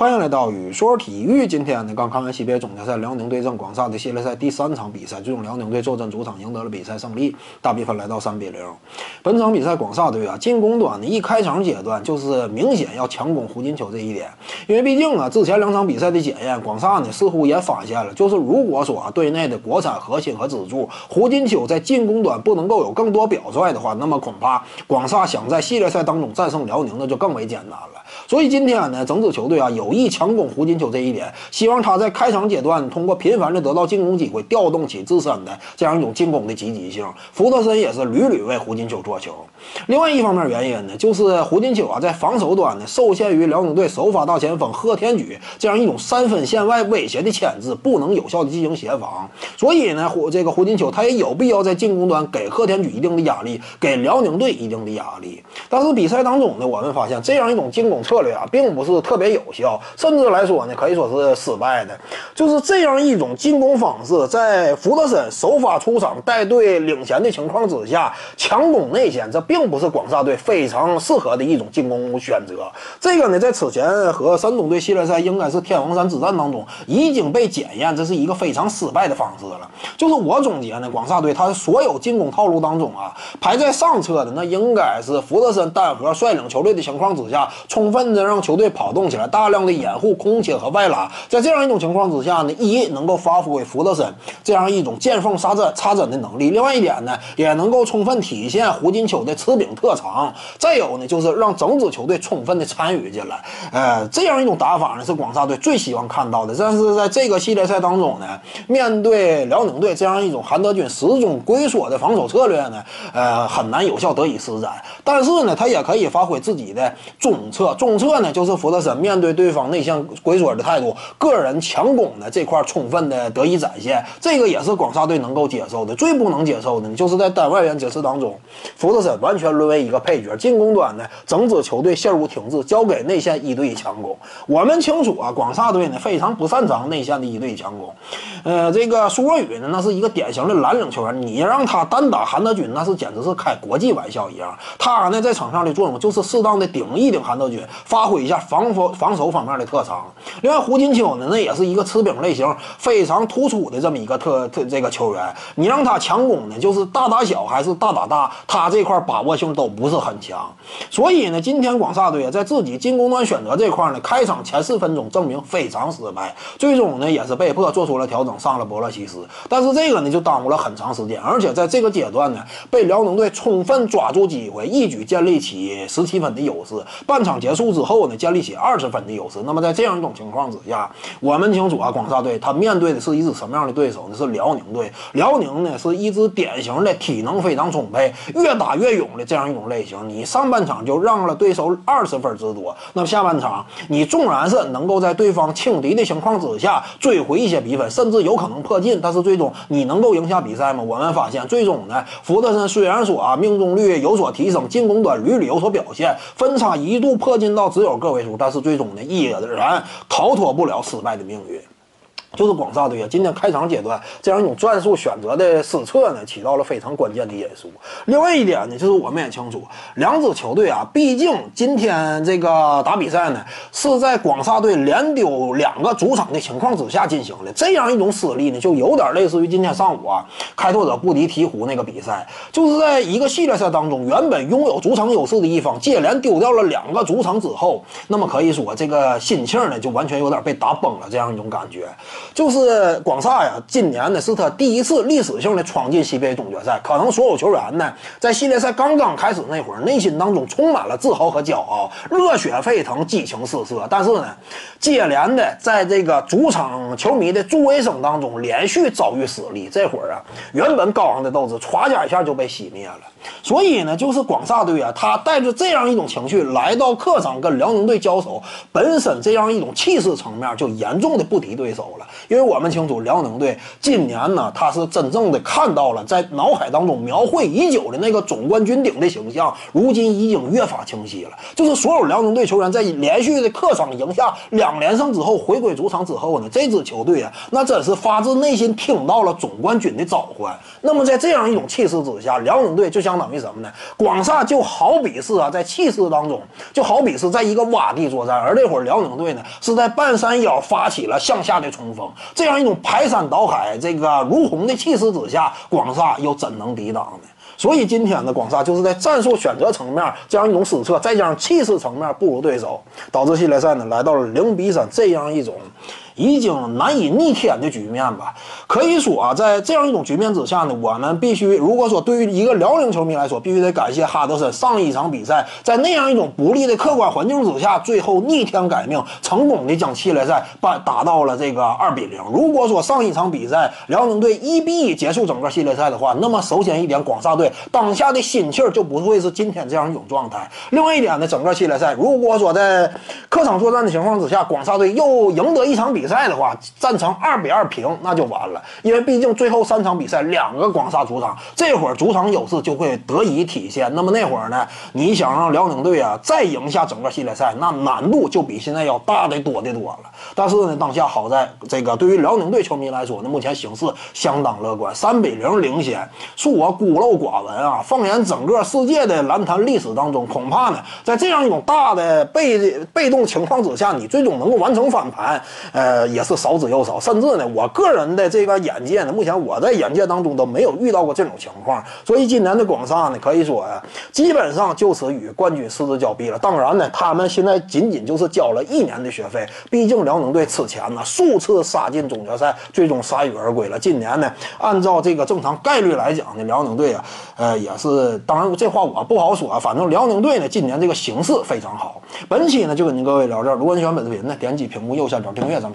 欢迎来到雨说体育。今天呢，刚看完 CBA 总决赛，辽宁对阵广厦的系列赛第三场比赛，最终辽宁队坐镇主场赢得了比赛胜利，大比分来到三比零。本场比赛广厦队啊，进攻端呢一开场阶段就是明显要强攻胡金秋这一点，因为毕竟啊，之前两场比赛的检验，广厦呢似乎也发现了，就是如果说啊队内的国产核心和支柱胡金秋在进攻端不能够有更多表率的话，那么恐怕广厦想在系列赛当中战胜辽宁，那就更为艰难了。所以今天呢，整支球队啊有有意强攻胡金秋这一点，希望他在开场阶段通过频繁的得到进攻机会，调动起自身的这样一种进攻的积极性。福德森也是屡屡为胡金秋做球。另外一方面原因呢，就是胡金秋啊在防守端呢受限于辽宁队首发大前锋贺天举这样一种三分线外威胁的牵制，不能有效的进行协防。所以呢，胡这个胡金秋他也有必要在进攻端给贺天举一定的压力，给辽宁队一定的压力。但是比赛当中呢，我们发现这样一种进攻策略啊，并不是特别有效，甚至来说呢，可以说是失败的。就是这样一种进攻方式，在福德森首发出场带队领先的情况之下，强攻内线，这并不是广厦队非常适合的一种进攻选择。这个呢，在此前和山东队系列赛，应该是天王山之战当中已经被检验，这是一个非常失败的方式了。就是我总结呢，广厦队他所有进攻套路当中啊，排在上车的那应该是福德森单核率领球队的情况之下，充分的让球队跑动起来，大量的掩护、空切和外拉，在这样一种情况之下呢，一能够发挥福德森这样一种见缝插针、插针的能力；另外一点呢，也能够充分体现胡金秋的持柄特长。再有呢，就是让整支球队充分的参与进来。呃，这样一种打法呢，是广厦队最希望看到的。但是在这个系列赛当中呢，面对辽宁队这样一种韩德君始终龟缩的防守策略呢，呃，很难有效得以施展。但是呢，他也可以发挥自己的中策。中策呢，就是福德森面对对方内向龟缩的态度，个人强攻的这块充分的得以展现。这个也是广厦队能够接受的。最不能接受的，就是在单外援这次当中，福德森完全沦为一个配角。进攻端呢，整支球队陷入停滞，交给内线一对一强攻。我们清楚啊，广厦队呢非常不擅长内线的一对一强攻。呃，这个苏若宇呢，那是一个典型的蓝领球员，你让他单打韩德君，那是简直是开国际玩笑一样。他呢在场上的作用就是适当的顶一顶韩德君，发挥一下防防防守方方面的特长。另外，胡金秋呢，那也是一个持柄类型非常突出的这么一个特特这个球员。你让他强攻呢，就是大打小还是大打大，他这块把握性都不是很强。所以呢，今天广厦队在自己进攻端选择这块呢，开场前四分钟证明非常失败，最终呢也是被迫做出了调整，上了博洛西斯。但是这个呢就耽误了很长时间，而且在这个阶段呢，被辽宁队充分抓住机会，一举建立起十七分的优势。半场结束之后呢，建立起二十分的优势。那么在这样一种情况之下，我们清楚啊，广厦队他面对的是一支什么样的对手呢？是辽宁队。辽宁呢是一支典型的体能非常充沛、越打越勇的这样一种类型。你上半场就让了对手二十分之多，那么下半场你纵然是能够在对方轻敌的情况之下追回一些比分，甚至有可能破进，但是最终你能够赢下比赛吗？我们发现最终呢，福特森虽然说啊命中率有所提升，进攻端屡屡有所表现，分差一度迫近到只有个位数，但是最终呢一依然逃脱不了失败的命运。就是广厦队啊，今天开场阶段这样一种战术选择的失策呢，起到了非常关键的因素。另外一点呢，就是我们也清楚，两支球队啊，毕竟今天这个打比赛呢，是在广厦队连丢两个主场的情况之下进行的。这样一种失利呢，就有点类似于今天上午啊，开拓者布迪鹈鹕那个比赛，就是在一个系列赛当中，原本拥有主场优势的一方，接连丢掉了两个主场之后，那么可以说这个心情呢，就完全有点被打崩了，这样一种感觉。就是广厦呀，今年呢是他第一次历史性的闯进 CBA 总决赛。可能所有球员呢，在系列赛刚刚开始那会儿，内心当中充满了自豪和骄傲，热血沸腾，激情四射。但是呢，接连的在这个主场球迷的助威声当中，连续遭遇失利。这会儿啊，原本高昂的斗志，歘家一下就被熄灭了。所以呢，就是广厦队啊，他带着这样一种情绪来到客场跟辽宁队交手，本身这样一种气势层面就严重的不敌对手了。因为我们清楚辽宁队今年呢，他是真正的看到了在脑海当中描绘已久的那个总冠军顶的形象，如今已经越发清晰了。就是所有辽宁队球员在连续的客场赢下两连胜之后，回归主场之后呢，这支球队啊，那真是发自内心听到了总冠军的召唤。那么在这样一种气势之下，辽宁队就相当于什么呢？广厦就好比是啊，在气势当中，就好比是在一个洼地作战，而这会儿辽宁队呢是在半山腰发起了向下的冲锋，这样一种排山倒海、这个如虹的气势之下，广厦又怎能抵挡呢？所以今天的广厦就是在战术选择层面这样一种失策，再加上气势层面不如对手，导致系列赛呢来到了零比三这样一种。已经难以逆天的局面吧，可以说啊，在这样一种局面之下呢，我们必须如果说对于一个辽宁球迷来说，必须得感谢哈德森上一场比赛在那样一种不利的客观环境之下，最后逆天改命，成功的将系列赛把打到了这个二比零。如果说上一场比赛辽宁队一比一结束整个系列赛的话，那么首先一点，广厦队当下的心气儿就不会是今天这样一种状态。另外一点呢，整个系列赛如果说在客场作战的情况之下，广厦队又赢得一场比比。赛的话，战成二比二平，那就完了。因为毕竟最后三场比赛，两个广厦主场，这会儿主场优势就会得以体现。那么那会儿呢，你想让辽宁队啊再赢下整个系列赛，那难度就比现在要大得多得多了。但是呢，当下好在这个对于辽宁队球迷来说呢，目前形势相当乐观，三比零领先，恕我孤陋寡闻啊。放眼整个世界的篮坛历史当中，恐怕呢，在这样一种大的被被动情况之下，你最终能够完成翻盘，呃。呃也是少之又少，甚至呢，我个人的这个眼界呢，目前我在眼界当中都没有遇到过这种情况，所以今年的广厦呢，可以说呀，基本上就此与冠军失之交臂了。当然呢，他们现在仅仅就是交了一年的学费，毕竟辽宁队此前呢数次杀进总决赛，最终铩羽而归了。今年呢，按照这个正常概率来讲呢，辽宁队啊，呃，也是，当然这话我不好说，反正辽宁队呢，今年这个形势非常好。本期呢，就跟您各位聊这。如果你喜欢本视频呢，点击屏幕右下角订阅，咱们